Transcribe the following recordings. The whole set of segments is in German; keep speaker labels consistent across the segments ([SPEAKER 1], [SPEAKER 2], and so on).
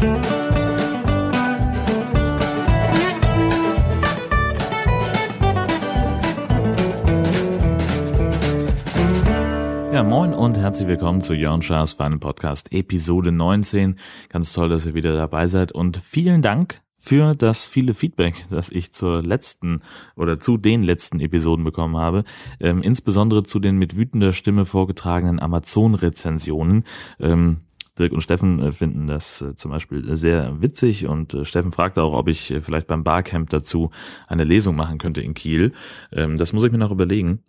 [SPEAKER 1] Ja, moin und herzlich willkommen zu Jörn Schaas Feinen Podcast Episode 19. Ganz toll, dass ihr wieder dabei seid und vielen Dank für das viele Feedback, das ich zur letzten oder zu den letzten Episoden bekommen habe, ähm, insbesondere zu den mit wütender Stimme vorgetragenen Amazon-Rezensionen. Ähm, Dirk und Steffen äh, finden das äh, zum Beispiel sehr witzig und äh, Steffen fragte auch, ob ich äh, vielleicht beim Barcamp dazu eine Lesung machen könnte in Kiel. Ähm, das muss ich mir noch überlegen.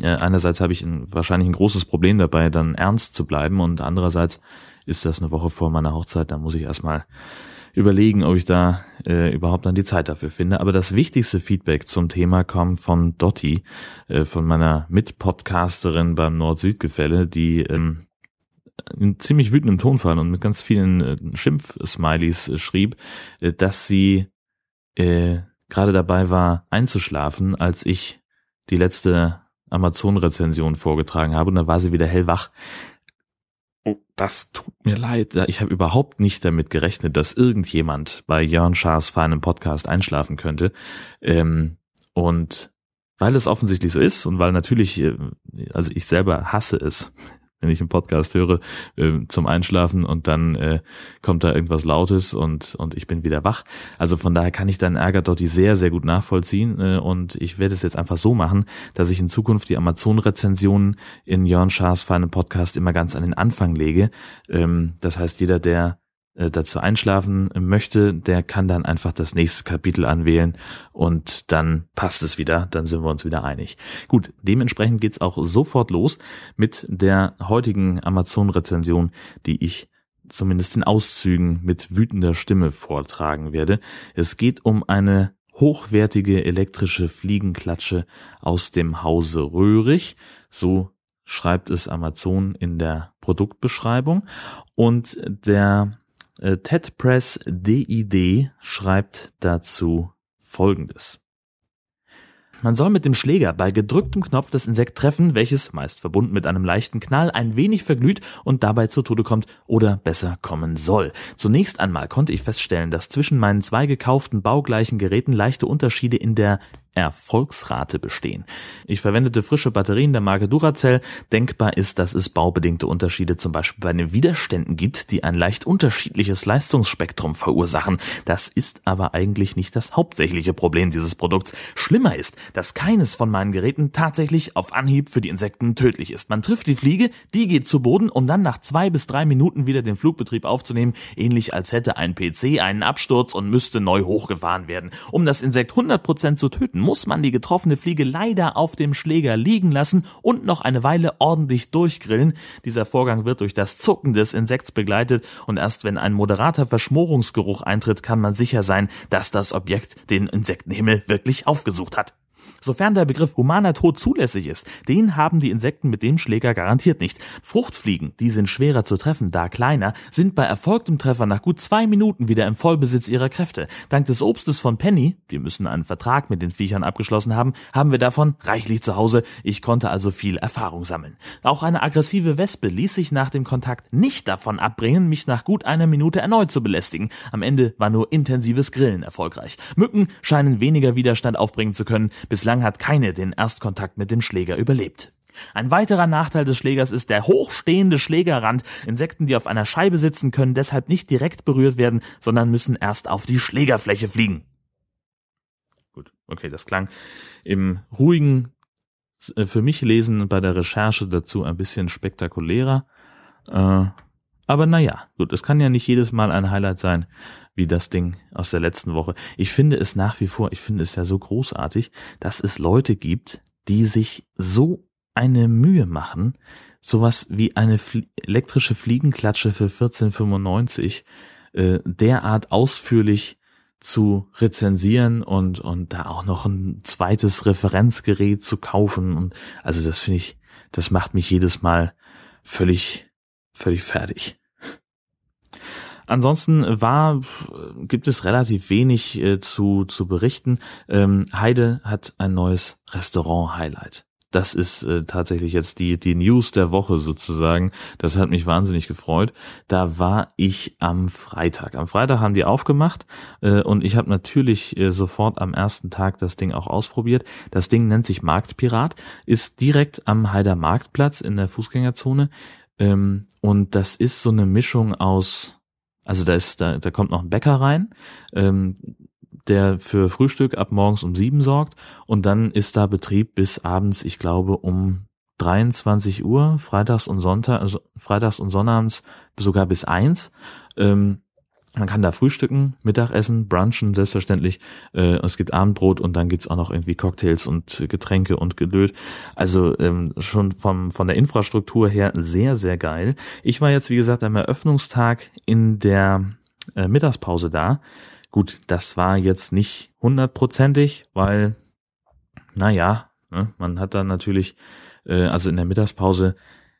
[SPEAKER 1] Äh, einerseits habe ich ein, wahrscheinlich ein großes Problem dabei, dann ernst zu bleiben und andererseits ist das eine Woche vor meiner Hochzeit, da muss ich erstmal überlegen, ob ich da äh, überhaupt dann die Zeit dafür finde. Aber das wichtigste Feedback zum Thema kam von Dotti, äh, von meiner Mitpodcasterin beim Nord-Süd-Gefälle, die ähm, in ziemlich wütendem Tonfall und mit ganz vielen äh, Schimpf-Smileys äh, schrieb, äh, dass sie äh, gerade dabei war einzuschlafen, als ich die letzte Amazon-Rezension vorgetragen habe und dann war sie wieder hellwach. Oh, das tut mir leid. Ich habe überhaupt nicht damit gerechnet, dass irgendjemand bei Jörn Schaas feinem Podcast einschlafen könnte. Ähm, und weil es offensichtlich so ist und weil natürlich, also ich selber hasse es, wenn ich einen Podcast höre, äh, zum Einschlafen und dann äh, kommt da irgendwas Lautes und, und ich bin wieder wach. Also von daher kann ich deinen Ärger dort sehr, sehr gut nachvollziehen äh, und ich werde es jetzt einfach so machen, dass ich in Zukunft die Amazon-Rezensionen in Jörn Schaas feinem Podcast immer ganz an den Anfang lege. Ähm, das heißt, jeder, der dazu einschlafen möchte, der kann dann einfach das nächste Kapitel anwählen und dann passt es wieder, dann sind wir uns wieder einig. Gut, dementsprechend geht's auch sofort los mit der heutigen Amazon-Rezension, die ich zumindest in Auszügen mit wütender Stimme vortragen werde. Es geht um eine hochwertige elektrische Fliegenklatsche aus dem Hause Röhrig. So schreibt es Amazon in der Produktbeschreibung. Und der äh, Ted Press DID schreibt dazu Folgendes. Man soll mit dem Schläger bei gedrücktem Knopf das Insekt treffen, welches, meist verbunden mit einem leichten Knall, ein wenig verglüht und dabei zu Tode kommt oder besser kommen soll. Zunächst einmal konnte ich feststellen, dass zwischen meinen zwei gekauften baugleichen Geräten leichte Unterschiede in der Erfolgsrate bestehen. Ich verwendete frische Batterien der Marke Duracell. Denkbar ist, dass es baubedingte Unterschiede zum Beispiel bei den Widerständen gibt, die ein leicht unterschiedliches Leistungsspektrum verursachen. Das ist aber eigentlich nicht das hauptsächliche Problem dieses Produkts. Schlimmer ist, dass keines von meinen Geräten tatsächlich auf Anhieb für die Insekten tödlich ist. Man trifft die Fliege, die geht zu Boden, um dann nach zwei bis drei Minuten wieder den Flugbetrieb aufzunehmen, ähnlich als hätte ein PC einen Absturz und müsste neu hochgefahren werden. Um das Insekt 100% zu töten, muss man die getroffene Fliege leider auf dem Schläger liegen lassen und noch eine Weile ordentlich durchgrillen. Dieser Vorgang wird durch das Zucken des Insekts begleitet und erst wenn ein moderater Verschmorungsgeruch eintritt, kann man sicher sein, dass das Objekt den Insektenhimmel wirklich aufgesucht hat. Sofern der Begriff humaner Tod zulässig ist, den haben die Insekten mit dem Schläger garantiert nicht. Fruchtfliegen, die sind schwerer zu treffen, da kleiner, sind bei erfolgtem Treffer nach gut zwei Minuten wieder im Vollbesitz ihrer Kräfte. Dank des Obstes von Penny, wir müssen einen Vertrag mit den Viechern abgeschlossen haben, haben wir davon reichlich zu Hause. Ich konnte also viel Erfahrung sammeln. Auch eine aggressive Wespe ließ sich nach dem Kontakt nicht davon abbringen, mich nach gut einer Minute erneut zu belästigen. Am Ende war nur intensives Grillen erfolgreich. Mücken scheinen weniger Widerstand aufbringen zu können. Bislang hat keine den Erstkontakt mit dem Schläger überlebt. Ein weiterer Nachteil des Schlägers ist der hochstehende Schlägerrand. Insekten, die auf einer Scheibe sitzen, können deshalb nicht direkt berührt werden, sondern müssen erst auf die Schlägerfläche fliegen. Gut, okay, das klang im ruhigen äh, für mich lesen bei der Recherche dazu ein bisschen spektakulärer. Äh, aber naja, gut, es kann ja nicht jedes Mal ein Highlight sein, wie das Ding aus der letzten Woche. Ich finde es nach wie vor, ich finde es ja so großartig, dass es Leute gibt, die sich so eine Mühe machen, sowas wie eine Flie elektrische Fliegenklatsche für 1495 äh, derart ausführlich zu rezensieren und und da auch noch ein zweites Referenzgerät zu kaufen und also das finde ich, das macht mich jedes Mal völlig völlig fertig. Ansonsten war, gibt es relativ wenig äh, zu, zu berichten. Ähm, Heide hat ein neues Restaurant-Highlight. das ist äh, tatsächlich jetzt die, die News der Woche sozusagen. Das hat mich wahnsinnig gefreut. Da war ich am Freitag. Am Freitag haben die aufgemacht äh, und ich habe natürlich äh, sofort am ersten Tag das Ding auch ausprobiert. Das Ding nennt sich Marktpirat, ist direkt am Heider Marktplatz in der Fußgängerzone. Ähm, und das ist so eine Mischung aus, also da ist, da, da kommt noch ein Bäcker rein. Ähm, der für Frühstück ab morgens um sieben sorgt und dann ist da Betrieb bis abends, ich glaube, um 23 Uhr, freitags und Sonntag, also freitags und sonnabends sogar bis eins. Ähm, man kann da frühstücken, Mittagessen, brunchen, selbstverständlich. Äh, es gibt Abendbrot und dann gibt's auch noch irgendwie Cocktails und Getränke und Gelöt. Also ähm, schon vom, von der Infrastruktur her sehr, sehr geil. Ich war jetzt, wie gesagt, am Eröffnungstag in der äh, Mittagspause da. Gut, das war jetzt nicht hundertprozentig, weil, naja, ne, man hat dann natürlich, äh, also in der Mittagspause,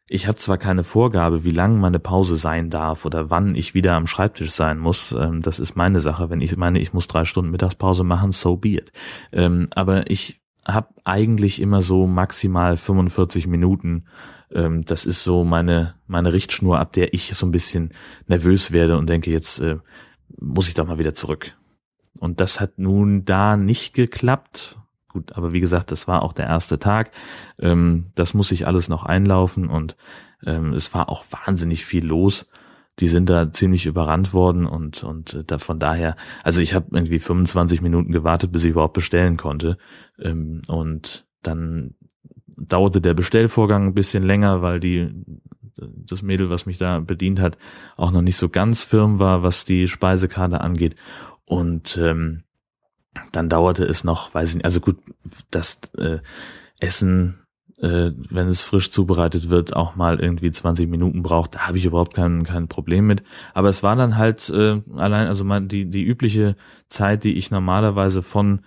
[SPEAKER 1] ich habe zwar keine Vorgabe, wie lang meine Pause sein darf oder wann ich wieder am Schreibtisch sein muss. Ähm, das ist meine Sache. Wenn ich meine, ich muss drei Stunden Mittagspause machen, so be it. Ähm, aber ich habe eigentlich immer so maximal 45 Minuten. Ähm, das ist so meine meine Richtschnur, ab der ich so ein bisschen nervös werde und denke jetzt äh, muss ich doch mal wieder zurück. Und das hat nun da nicht geklappt. Gut, aber wie gesagt, das war auch der erste Tag. Ähm, das muss ich alles noch einlaufen und ähm, es war auch wahnsinnig viel los. Die sind da ziemlich überrannt worden und und äh, da von daher, also ich habe irgendwie 25 Minuten gewartet, bis ich überhaupt bestellen konnte ähm, und dann dauerte der Bestellvorgang ein bisschen länger, weil die das Mädel, was mich da bedient hat, auch noch nicht so ganz firm war, was die Speisekarte angeht. Und ähm, dann dauerte es noch, weiß ich nicht, also gut, das äh, Essen, äh, wenn es frisch zubereitet wird, auch mal irgendwie 20 Minuten braucht, da habe ich überhaupt kein, kein Problem mit. Aber es war dann halt äh, allein, also mal die, die übliche Zeit, die ich normalerweise von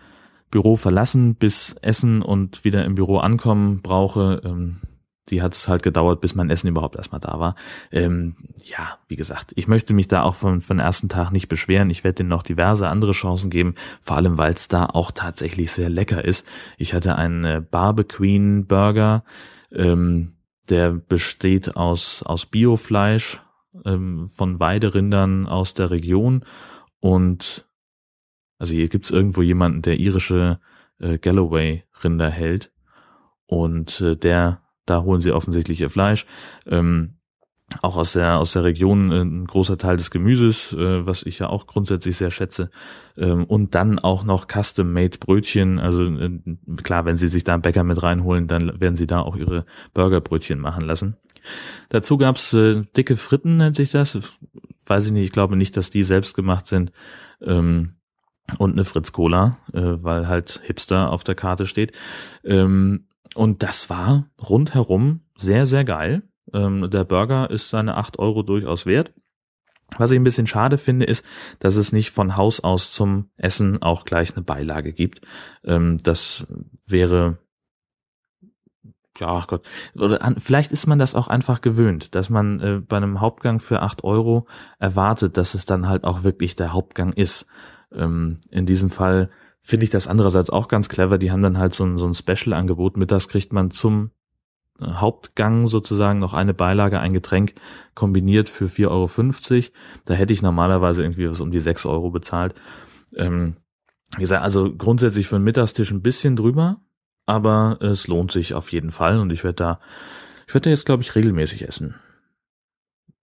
[SPEAKER 1] Büro verlassen bis Essen und wieder im Büro ankommen brauche, ähm, die hat es halt gedauert, bis mein Essen überhaupt erstmal da war. Ähm, ja, wie gesagt, ich möchte mich da auch von, von ersten Tag nicht beschweren. Ich werde denen noch diverse andere Chancen geben, vor allem weil es da auch tatsächlich sehr lecker ist. Ich hatte einen äh, Barbequeen Burger, ähm, der besteht aus, aus Biofleisch ähm, von Weiderindern aus der Region und also hier gibt's irgendwo jemanden, der irische äh, Galloway-Rinder hält und äh, der da holen sie offensichtlich ihr Fleisch. Ähm, auch aus der aus der Region äh, ein großer Teil des Gemüses, äh, was ich ja auch grundsätzlich sehr schätze, ähm, und dann auch noch custom-made Brötchen. Also äh, klar, wenn Sie sich da einen Bäcker mit reinholen, dann werden Sie da auch Ihre Burgerbrötchen machen lassen. Dazu gab's äh, dicke Fritten, nennt sich das. Weiß ich nicht, ich glaube nicht, dass die selbst gemacht sind. Ähm, und eine Fritz Cola, äh, weil halt Hipster auf der Karte steht. Ähm, und das war rundherum sehr, sehr geil. Ähm, der Burger ist seine acht Euro durchaus wert. Was ich ein bisschen schade finde, ist, dass es nicht von Haus aus zum Essen auch gleich eine Beilage gibt. Ähm, das wäre, ja Gott, oder an, vielleicht ist man das auch einfach gewöhnt, dass man äh, bei einem Hauptgang für acht Euro erwartet, dass es dann halt auch wirklich der Hauptgang ist. Ähm, in diesem Fall finde ich das andererseits auch ganz clever. Die haben dann halt so ein, so ein Special-Angebot. Mittags kriegt man zum äh, Hauptgang sozusagen noch eine Beilage, ein Getränk kombiniert für 4,50 Euro. Da hätte ich normalerweise irgendwie was um die 6 Euro bezahlt. Ähm, wie gesagt, also grundsätzlich für einen Mittagstisch ein bisschen drüber, aber es lohnt sich auf jeden Fall und ich werde da, ich werde da jetzt glaube ich regelmäßig essen.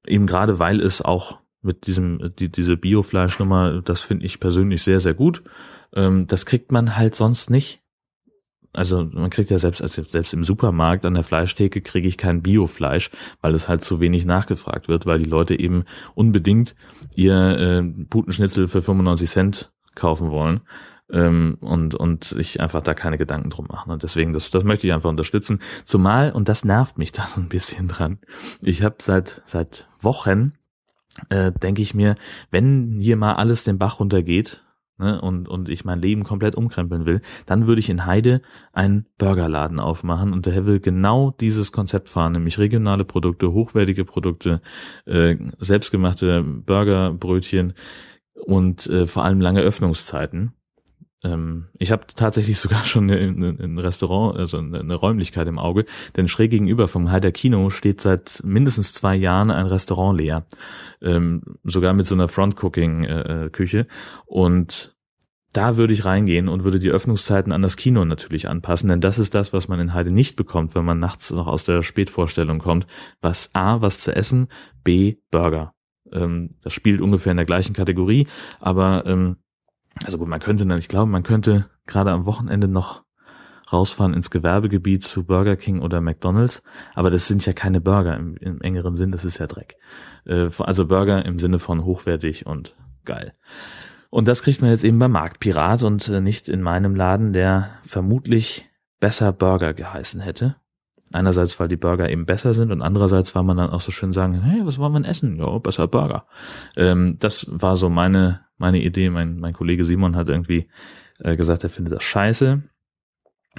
[SPEAKER 1] Eben gerade weil es auch mit diesem, die, diese Biofleischnummer, das finde ich persönlich sehr, sehr gut. Ähm, das kriegt man halt sonst nicht. Also man kriegt ja selbst, also selbst im Supermarkt an der Fleischtheke kriege ich kein Biofleisch, weil es halt zu wenig nachgefragt wird, weil die Leute eben unbedingt ihr äh, Putenschnitzel für 95 Cent kaufen wollen ähm, und und ich einfach da keine Gedanken drum mache. Und deswegen, das, das möchte ich einfach unterstützen. Zumal, und das nervt mich da so ein bisschen dran, ich habe seit seit Wochen, äh, denke ich mir, wenn hier mal alles den Bach runtergeht, ne, und, und ich mein Leben komplett umkrempeln will, dann würde ich in Heide einen Burgerladen aufmachen und der will genau dieses Konzept fahren, nämlich regionale Produkte, hochwertige Produkte, äh, selbstgemachte Burgerbrötchen und äh, vor allem lange Öffnungszeiten. Ähm, ich habe tatsächlich sogar schon ein Restaurant, also eine Räumlichkeit im Auge, denn schräg gegenüber vom Heider Kino steht seit mindestens zwei Jahren ein Restaurant leer, ähm, sogar mit so einer Front-Cooking-Küche äh, und da würde ich reingehen und würde die Öffnungszeiten an das Kino natürlich anpassen, denn das ist das, was man in Heide nicht bekommt, wenn man nachts noch aus der Spätvorstellung kommt. Was A, was zu essen, B, Burger. Ähm, das spielt ungefähr in der gleichen Kategorie, aber ähm, also gut, man könnte dann, ich glaube, man könnte gerade am Wochenende noch rausfahren ins Gewerbegebiet zu Burger King oder McDonald's, aber das sind ja keine Burger im, im engeren Sinn, das ist ja Dreck. Äh, also Burger im Sinne von hochwertig und geil. Und das kriegt man jetzt eben beim Marktpirat und äh, nicht in meinem Laden, der vermutlich besser Burger geheißen hätte. Einerseits, weil die Burger eben besser sind und andererseits, weil man dann auch so schön sagen, hey, was wollen wir denn essen? Ja, besser Burger. Ähm, das war so meine, meine Idee. Mein, mein Kollege Simon hat irgendwie äh, gesagt, er findet das scheiße.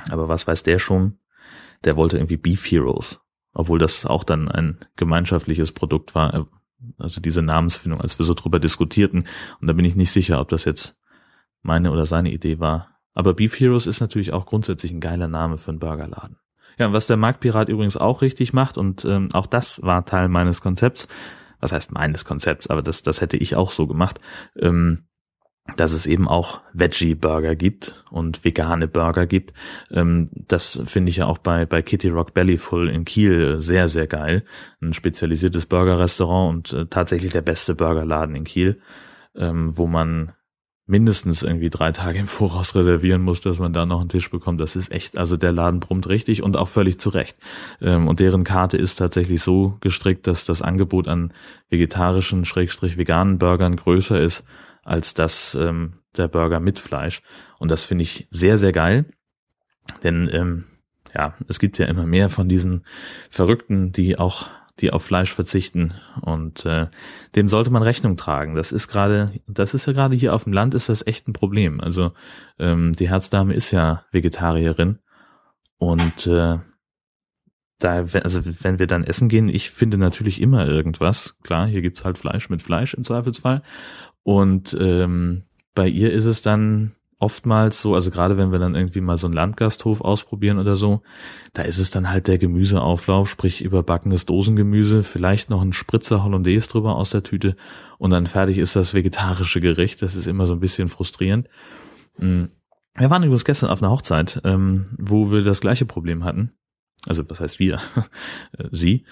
[SPEAKER 1] Aber was weiß der schon? Der wollte irgendwie Beef Heroes. Obwohl das auch dann ein gemeinschaftliches Produkt war. Also diese Namensfindung, als wir so drüber diskutierten. Und da bin ich nicht sicher, ob das jetzt meine oder seine Idee war. Aber Beef Heroes ist natürlich auch grundsätzlich ein geiler Name für einen Burgerladen. Ja, was der Marktpirat übrigens auch richtig macht, und ähm, auch das war Teil meines Konzepts, was heißt meines Konzepts, aber das, das hätte ich auch so gemacht, ähm, dass es eben auch Veggie-Burger gibt und vegane Burger gibt. Ähm, das finde ich ja auch bei, bei Kitty Rock Bellyful in Kiel sehr, sehr geil. Ein spezialisiertes Burger-Restaurant und äh, tatsächlich der beste Burgerladen in Kiel, ähm, wo man mindestens irgendwie drei Tage im Voraus reservieren muss, dass man da noch einen Tisch bekommt. Das ist echt, also der Laden brummt richtig und auch völlig zurecht. Ähm, und deren Karte ist tatsächlich so gestrickt, dass das Angebot an vegetarischen, schrägstrich veganen Burgern größer ist als das ähm, der Burger mit Fleisch. Und das finde ich sehr, sehr geil. Denn ähm, ja, es gibt ja immer mehr von diesen Verrückten, die auch die auf Fleisch verzichten und äh, dem sollte man Rechnung tragen. Das ist gerade, das ist ja gerade hier auf dem Land ist das echt ein Problem. Also ähm, die Herzdame ist ja Vegetarierin und äh, da, also wenn wir dann essen gehen, ich finde natürlich immer irgendwas. Klar, hier gibt's halt Fleisch mit Fleisch im Zweifelsfall und ähm, bei ihr ist es dann oftmals so, also gerade wenn wir dann irgendwie mal so einen Landgasthof ausprobieren oder so, da ist es dann halt der Gemüseauflauf, sprich überbackenes Dosengemüse, vielleicht noch ein Spritzer Hollandaise drüber aus der Tüte und dann fertig ist das vegetarische Gericht. Das ist immer so ein bisschen frustrierend. Mm. Wir waren übrigens gestern auf einer Hochzeit, ähm, wo wir das gleiche Problem hatten. Also was heißt wir? Sie.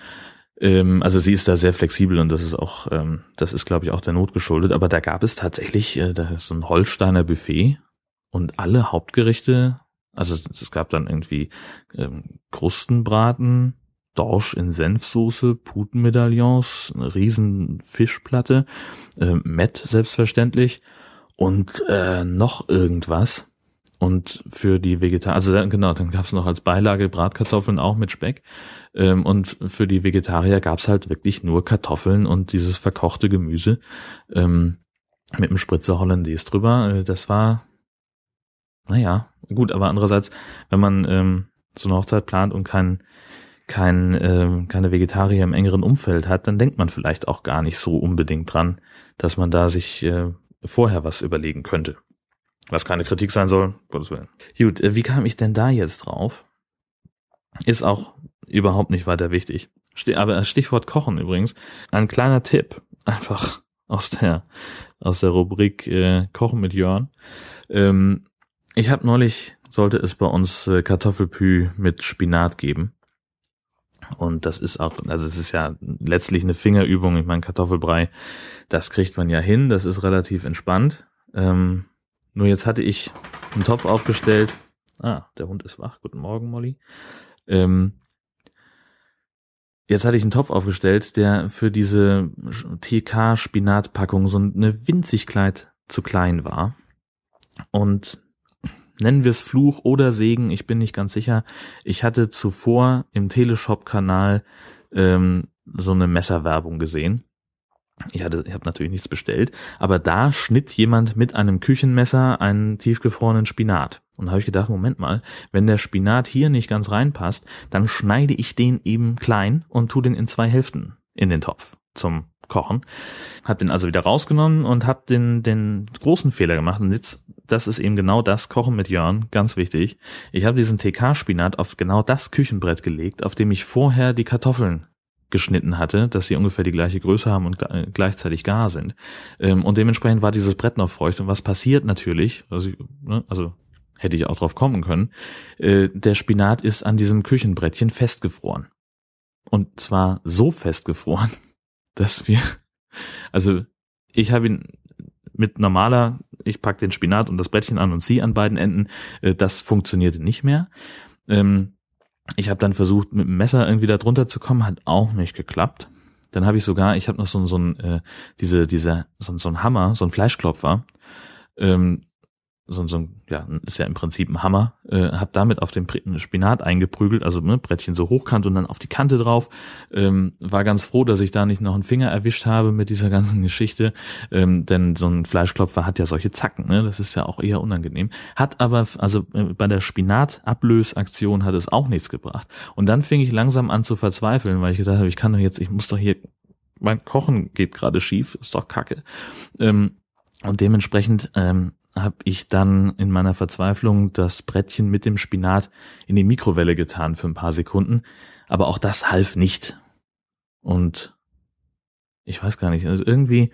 [SPEAKER 1] Ähm, also sie ist da sehr flexibel und das ist auch, ähm, das ist glaube ich auch der Not geschuldet. Aber da gab es tatsächlich, äh, da ist so ein Holsteiner Buffet und alle Hauptgerichte, also es gab dann irgendwie ähm, Krustenbraten, Dorsch in Senfsoße, Putenmedaillons, eine riesen Fischplatte, äh, Met selbstverständlich und äh, noch irgendwas. Und für die Vegetarier, also genau, dann gab es noch als Beilage Bratkartoffeln auch mit Speck. Ähm, und für die Vegetarier gab es halt wirklich nur Kartoffeln und dieses verkochte Gemüse ähm, mit einem Spritzer Hollandaise drüber. Äh, das war naja, gut, aber andererseits, wenn man ähm, so eine Hochzeit plant und kein, kein, äh, keine Vegetarier im engeren Umfeld hat, dann denkt man vielleicht auch gar nicht so unbedingt dran, dass man da sich äh, vorher was überlegen könnte. Was keine Kritik sein soll, Gottes Willen. Gut, äh, wie kam ich denn da jetzt drauf? Ist auch überhaupt nicht weiter wichtig. Aber Stichwort Kochen übrigens. Ein kleiner Tipp, einfach aus der aus der Rubrik äh, Kochen mit Jörn. Ähm, ich habe neulich, sollte es bei uns äh, Kartoffelpü mit Spinat geben. Und das ist auch, also es ist ja letztlich eine Fingerübung. Ich meine, Kartoffelbrei, das kriegt man ja hin, das ist relativ entspannt. Ähm, nur jetzt hatte ich einen Topf aufgestellt. Ah, der Hund ist wach. Guten Morgen, Molly. Ähm, jetzt hatte ich einen Topf aufgestellt, der für diese TK-Spinatpackung so eine winzig kleid zu klein war. Und nennen wir es Fluch oder Segen, ich bin nicht ganz sicher. Ich hatte zuvor im Teleshop-Kanal ähm, so eine Messerwerbung gesehen. Ich hatte, ich habe natürlich nichts bestellt, aber da schnitt jemand mit einem Küchenmesser einen tiefgefrorenen Spinat. Und habe ich gedacht, Moment mal, wenn der Spinat hier nicht ganz reinpasst, dann schneide ich den eben klein und tu den in zwei Hälften in den Topf. Zum Kochen. Hab den also wieder rausgenommen und hab den, den großen Fehler gemacht. Und jetzt, das ist eben genau das Kochen mit Jörn, ganz wichtig. Ich habe diesen TK-Spinat auf genau das Küchenbrett gelegt, auf dem ich vorher die Kartoffeln geschnitten hatte, dass sie ungefähr die gleiche Größe haben und gleichzeitig gar sind. Ähm, und dementsprechend war dieses Brett noch feucht. Und was passiert natürlich, also, also hätte ich auch drauf kommen können, äh, der Spinat ist an diesem Küchenbrettchen festgefroren. Und zwar so festgefroren, dass wir, also ich habe ihn mit normaler, ich pack den Spinat und das Brettchen an und ziehe an beiden Enden, äh, das funktionierte nicht mehr. Ähm, ich habe dann versucht, mit dem Messer irgendwie da drunter zu kommen, hat auch nicht geklappt. Dann habe ich sogar, ich habe noch so, so ein, äh, diese, diese, so, so ein Hammer, so ein Fleischklopfer, ähm, so, so ein, ja, ist ja im Prinzip ein Hammer, äh, hab damit auf den Spinat eingeprügelt, also ne, Brettchen so hochkant und dann auf die Kante drauf. Ähm, war ganz froh, dass ich da nicht noch einen Finger erwischt habe mit dieser ganzen Geschichte, ähm, denn so ein Fleischklopfer hat ja solche Zacken, ne? das ist ja auch eher unangenehm. Hat aber, also äh, bei der Spinatablösaktion hat es auch nichts gebracht. Und dann fing ich langsam an zu verzweifeln, weil ich gedacht habe, ich kann doch jetzt, ich muss doch hier, mein Kochen geht gerade schief, ist doch kacke. Ähm, und dementsprechend ähm, habe ich dann in meiner Verzweiflung das Brettchen mit dem Spinat in die Mikrowelle getan für ein paar Sekunden. Aber auch das half nicht. Und ich weiß gar nicht, also irgendwie,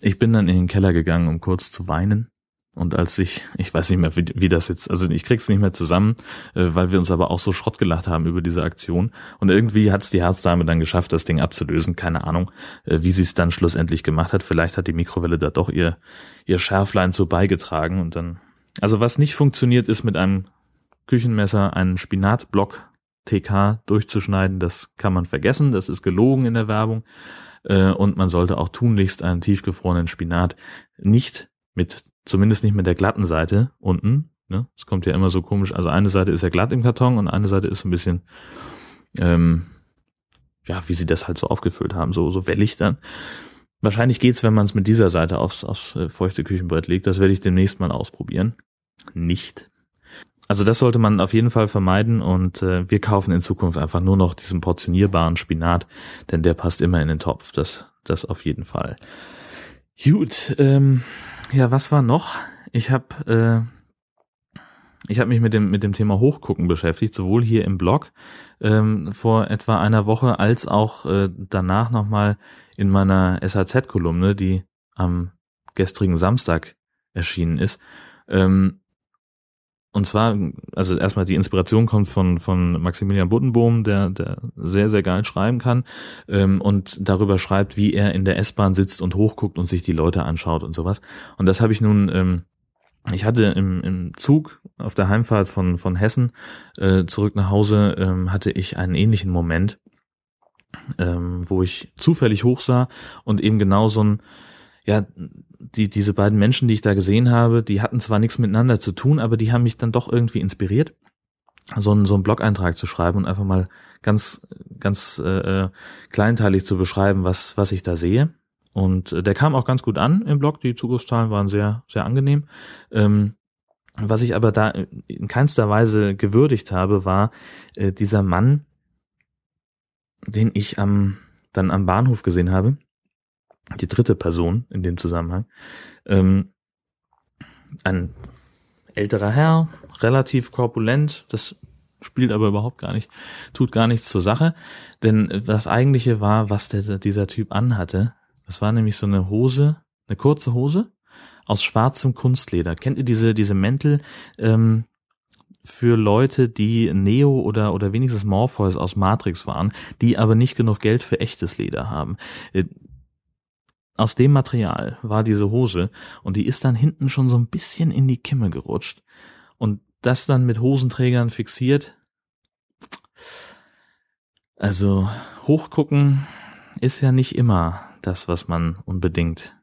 [SPEAKER 1] ich bin dann in den Keller gegangen, um kurz zu weinen. Und als ich, ich weiß nicht mehr, wie, wie das jetzt, also ich krieg's nicht mehr zusammen, äh, weil wir uns aber auch so Schrott gelacht haben über diese Aktion. Und irgendwie hat's die Herzdame dann geschafft, das Ding abzulösen. Keine Ahnung, äh, wie sie es dann schlussendlich gemacht hat. Vielleicht hat die Mikrowelle da doch ihr, ihr Schärflein zu beigetragen. Und dann, also was nicht funktioniert, ist mit einem Küchenmesser einen Spinatblock TK durchzuschneiden. Das kann man vergessen. Das ist gelogen in der Werbung. Äh, und man sollte auch tunlichst einen tiefgefrorenen Spinat nicht mit zumindest nicht mit der glatten Seite unten. Ne? Es kommt ja immer so komisch. Also eine Seite ist ja glatt im Karton und eine Seite ist ein bisschen, ähm, ja, wie sie das halt so aufgefüllt haben, so, so wellig dann. Wahrscheinlich geht's, wenn man es mit dieser Seite aufs, aufs äh, feuchte Küchenbrett legt. Das werde ich demnächst mal ausprobieren. Nicht. Also das sollte man auf jeden Fall vermeiden und äh, wir kaufen in Zukunft einfach nur noch diesen portionierbaren Spinat, denn der passt immer in den Topf. Das, das auf jeden Fall. Gut, ähm, ja, was war noch? Ich habe äh, ich habe mich mit dem mit dem Thema Hochgucken beschäftigt, sowohl hier im Blog ähm, vor etwa einer Woche als auch äh, danach nochmal in meiner SHZ-Kolumne, die am gestrigen Samstag erschienen ist. Ähm, und zwar, also erstmal die Inspiration kommt von, von Maximilian Buddenbohm, der, der sehr, sehr geil schreiben kann ähm, und darüber schreibt, wie er in der S-Bahn sitzt und hochguckt und sich die Leute anschaut und sowas. Und das habe ich nun, ähm, ich hatte im, im Zug auf der Heimfahrt von, von Hessen äh, zurück nach Hause, ähm, hatte ich einen ähnlichen Moment, ähm, wo ich zufällig hochsah und eben genau so ein, ja, die, diese beiden Menschen, die ich da gesehen habe, die hatten zwar nichts miteinander zu tun, aber die haben mich dann doch irgendwie inspiriert, so einen, so einen Blog-Eintrag zu schreiben und einfach mal ganz, ganz äh, äh, kleinteilig zu beschreiben, was, was ich da sehe. Und äh, der kam auch ganz gut an im Blog, die Zugriffszahlen waren sehr, sehr angenehm. Ähm, was ich aber da in keinster Weise gewürdigt habe, war äh, dieser Mann, den ich am, dann am Bahnhof gesehen habe, die dritte Person in dem Zusammenhang. Ähm, ein älterer Herr, relativ korpulent, das spielt aber überhaupt gar nicht, tut gar nichts zur Sache, denn das eigentliche war, was der, dieser Typ anhatte. Das war nämlich so eine Hose, eine kurze Hose aus schwarzem Kunstleder. Kennt ihr diese, diese Mäntel, ähm, für Leute, die Neo oder, oder wenigstens Morpheus aus Matrix waren, die aber nicht genug Geld für echtes Leder haben. Aus dem Material war diese Hose und die ist dann hinten schon so ein bisschen in die Kimme gerutscht und das dann mit Hosenträgern fixiert. Also hochgucken ist ja nicht immer das, was man unbedingt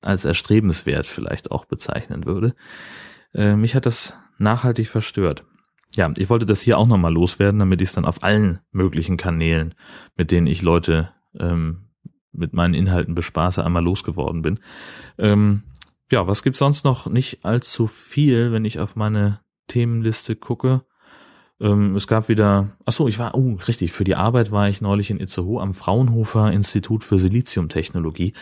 [SPEAKER 1] als erstrebenswert vielleicht auch bezeichnen würde. Äh, mich hat das nachhaltig verstört. Ja, ich wollte das hier auch nochmal loswerden, damit ich es dann auf allen möglichen Kanälen, mit denen ich Leute ähm, mit meinen Inhalten bespaße, einmal losgeworden bin. Ähm, ja, was gibt's sonst noch? Nicht allzu viel, wenn ich auf meine Themenliste gucke. Ähm, es gab wieder, ach so, ich war, oh, richtig, für die Arbeit war ich neulich in Itzehoe am Fraunhofer Institut für Siliziumtechnologie.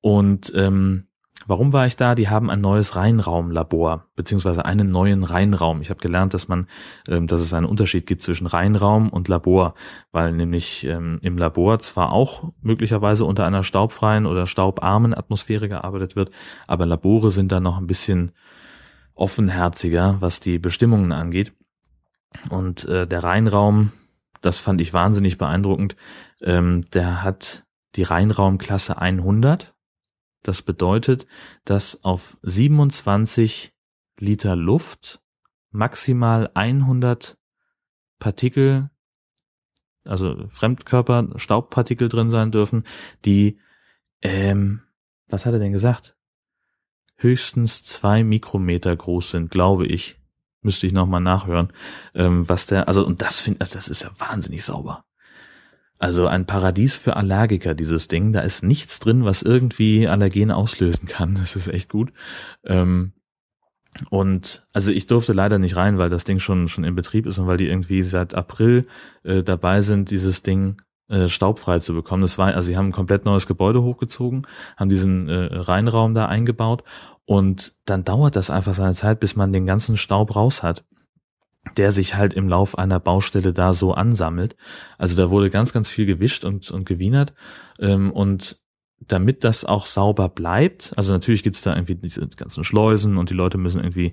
[SPEAKER 1] Und ähm, Warum war ich da? Die haben ein neues Reinraumlabor, beziehungsweise einen neuen Reinraum. Ich habe gelernt, dass man, ähm, dass es einen Unterschied gibt zwischen Reinraum und Labor, weil nämlich ähm, im Labor zwar auch möglicherweise unter einer staubfreien oder staubarmen Atmosphäre gearbeitet wird, aber Labore sind da noch ein bisschen offenherziger, was die Bestimmungen angeht. Und äh, der Reinraum, das fand ich wahnsinnig beeindruckend, ähm, der hat die Reinraumklasse 100 das bedeutet, dass auf 27 Liter Luft maximal 100 Partikel, also Fremdkörper, Staubpartikel drin sein dürfen, die, ähm, was hat er denn gesagt? Höchstens zwei Mikrometer groß sind, glaube ich. Müsste ich nochmal nachhören, ähm, was der, also, und das finde, also das ist ja wahnsinnig sauber. Also ein Paradies für Allergiker, dieses Ding. Da ist nichts drin, was irgendwie Allergene auslösen kann. Das ist echt gut. Ähm, und also ich durfte leider nicht rein, weil das Ding schon schon in Betrieb ist und weil die irgendwie seit April äh, dabei sind, dieses Ding äh, staubfrei zu bekommen. Das war, also sie haben ein komplett neues Gebäude hochgezogen, haben diesen äh, Reinraum da eingebaut und dann dauert das einfach seine Zeit, bis man den ganzen Staub raus hat der sich halt im Lauf einer Baustelle da so ansammelt. Also da wurde ganz, ganz viel gewischt und, und gewienert. Ähm, und damit das auch sauber bleibt, also natürlich gibt's da irgendwie diese ganzen Schleusen und die Leute müssen irgendwie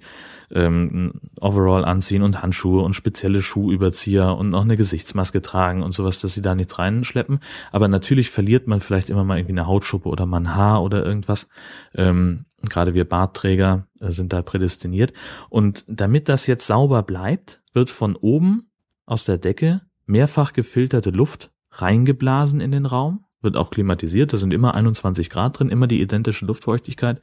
[SPEAKER 1] ähm, Overall anziehen und Handschuhe und spezielle Schuhüberzieher und noch eine Gesichtsmaske tragen und sowas, dass sie da nichts reinschleppen. Aber natürlich verliert man vielleicht immer mal irgendwie eine Hautschuppe oder mal ein Haar oder irgendwas. Ähm, Gerade wir Bartträger äh, sind da prädestiniert. Und damit das jetzt sauber bleibt, wird von oben aus der Decke mehrfach gefilterte Luft reingeblasen in den Raum, wird auch klimatisiert, da sind immer 21 Grad drin, immer die identische Luftfeuchtigkeit,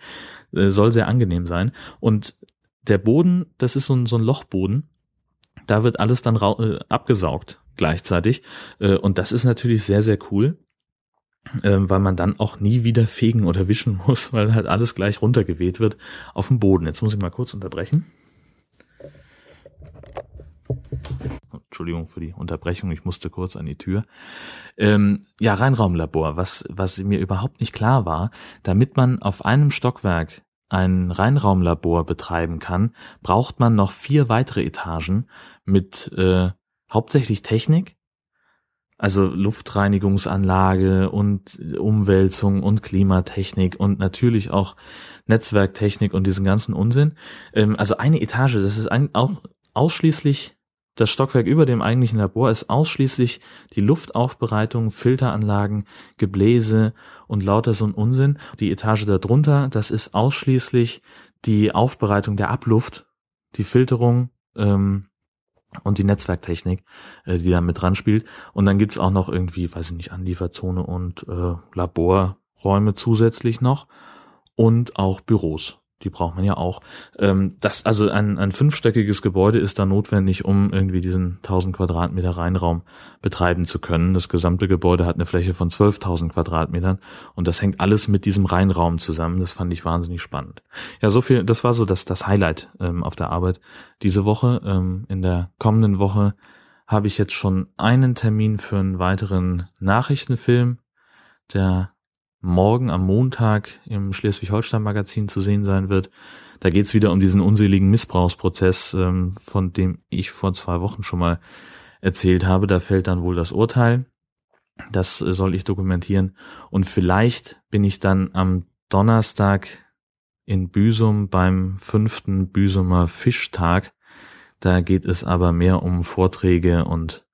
[SPEAKER 1] äh, soll sehr angenehm sein. Und der Boden, das ist so ein, so ein Lochboden, da wird alles dann äh, abgesaugt gleichzeitig. Und das ist natürlich sehr, sehr cool ähm, weil man dann auch nie wieder fegen oder wischen muss, weil halt alles gleich runtergeweht wird auf dem Boden. Jetzt muss ich mal kurz unterbrechen. Entschuldigung für die Unterbrechung, ich musste kurz an die Tür. Ähm, ja, Reinraumlabor, was, was mir überhaupt nicht klar war, damit man auf einem Stockwerk ein Reinraumlabor betreiben kann, braucht man noch vier weitere Etagen mit äh, hauptsächlich Technik, also Luftreinigungsanlage und Umwälzung und Klimatechnik und natürlich auch Netzwerktechnik und diesen ganzen Unsinn. Ähm, also eine Etage, das ist ein, auch ausschließlich das Stockwerk über dem eigentlichen Labor ist ausschließlich die Luftaufbereitung, Filteranlagen, Gebläse und lauter so ein Unsinn. Die Etage darunter, das ist ausschließlich die Aufbereitung der Abluft, die Filterung, ähm, und die Netzwerktechnik, äh, die da mit dran spielt. Und dann gibt's auch noch irgendwie, weiß ich nicht, Anlieferzone und äh, Laborräume zusätzlich noch und auch Büros. Die braucht man ja auch. Ähm, das, also ein, ein fünfstöckiges Gebäude ist da notwendig, um irgendwie diesen 1000 Quadratmeter Reinraum betreiben zu können. Das gesamte Gebäude hat eine Fläche von 12.000 Quadratmetern und das hängt alles mit diesem Reinraum zusammen. Das fand ich wahnsinnig spannend. Ja, so viel, das war so das, das Highlight ähm, auf der Arbeit diese Woche. Ähm, in der kommenden Woche habe ich jetzt schon einen Termin für einen weiteren Nachrichtenfilm, der morgen am Montag im Schleswig-Holstein-Magazin zu sehen sein wird. Da geht es wieder um diesen unseligen Missbrauchsprozess, ähm, von dem ich vor zwei Wochen schon mal erzählt habe. Da fällt dann wohl das Urteil. Das äh, soll ich dokumentieren. Und vielleicht bin ich dann am Donnerstag in Büsum beim fünften Büsumer Fischtag. Da geht es aber mehr um Vorträge und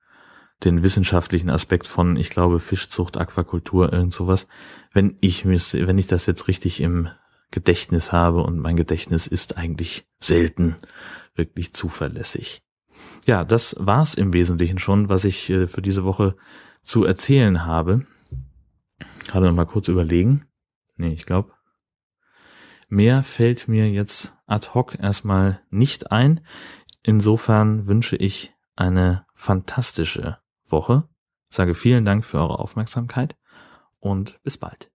[SPEAKER 1] den wissenschaftlichen Aspekt von, ich glaube, Fischzucht, Aquakultur, irgend sowas. Wenn ich wenn ich das jetzt richtig im Gedächtnis habe und mein Gedächtnis ist eigentlich selten wirklich zuverlässig. Ja, das war's im Wesentlichen schon, was ich äh, für diese Woche zu erzählen habe. Gerade noch mal kurz überlegen. Nee, ich glaube, mehr fällt mir jetzt ad hoc erstmal nicht ein. Insofern wünsche ich eine fantastische Woche. Sage vielen Dank für eure Aufmerksamkeit und bis bald.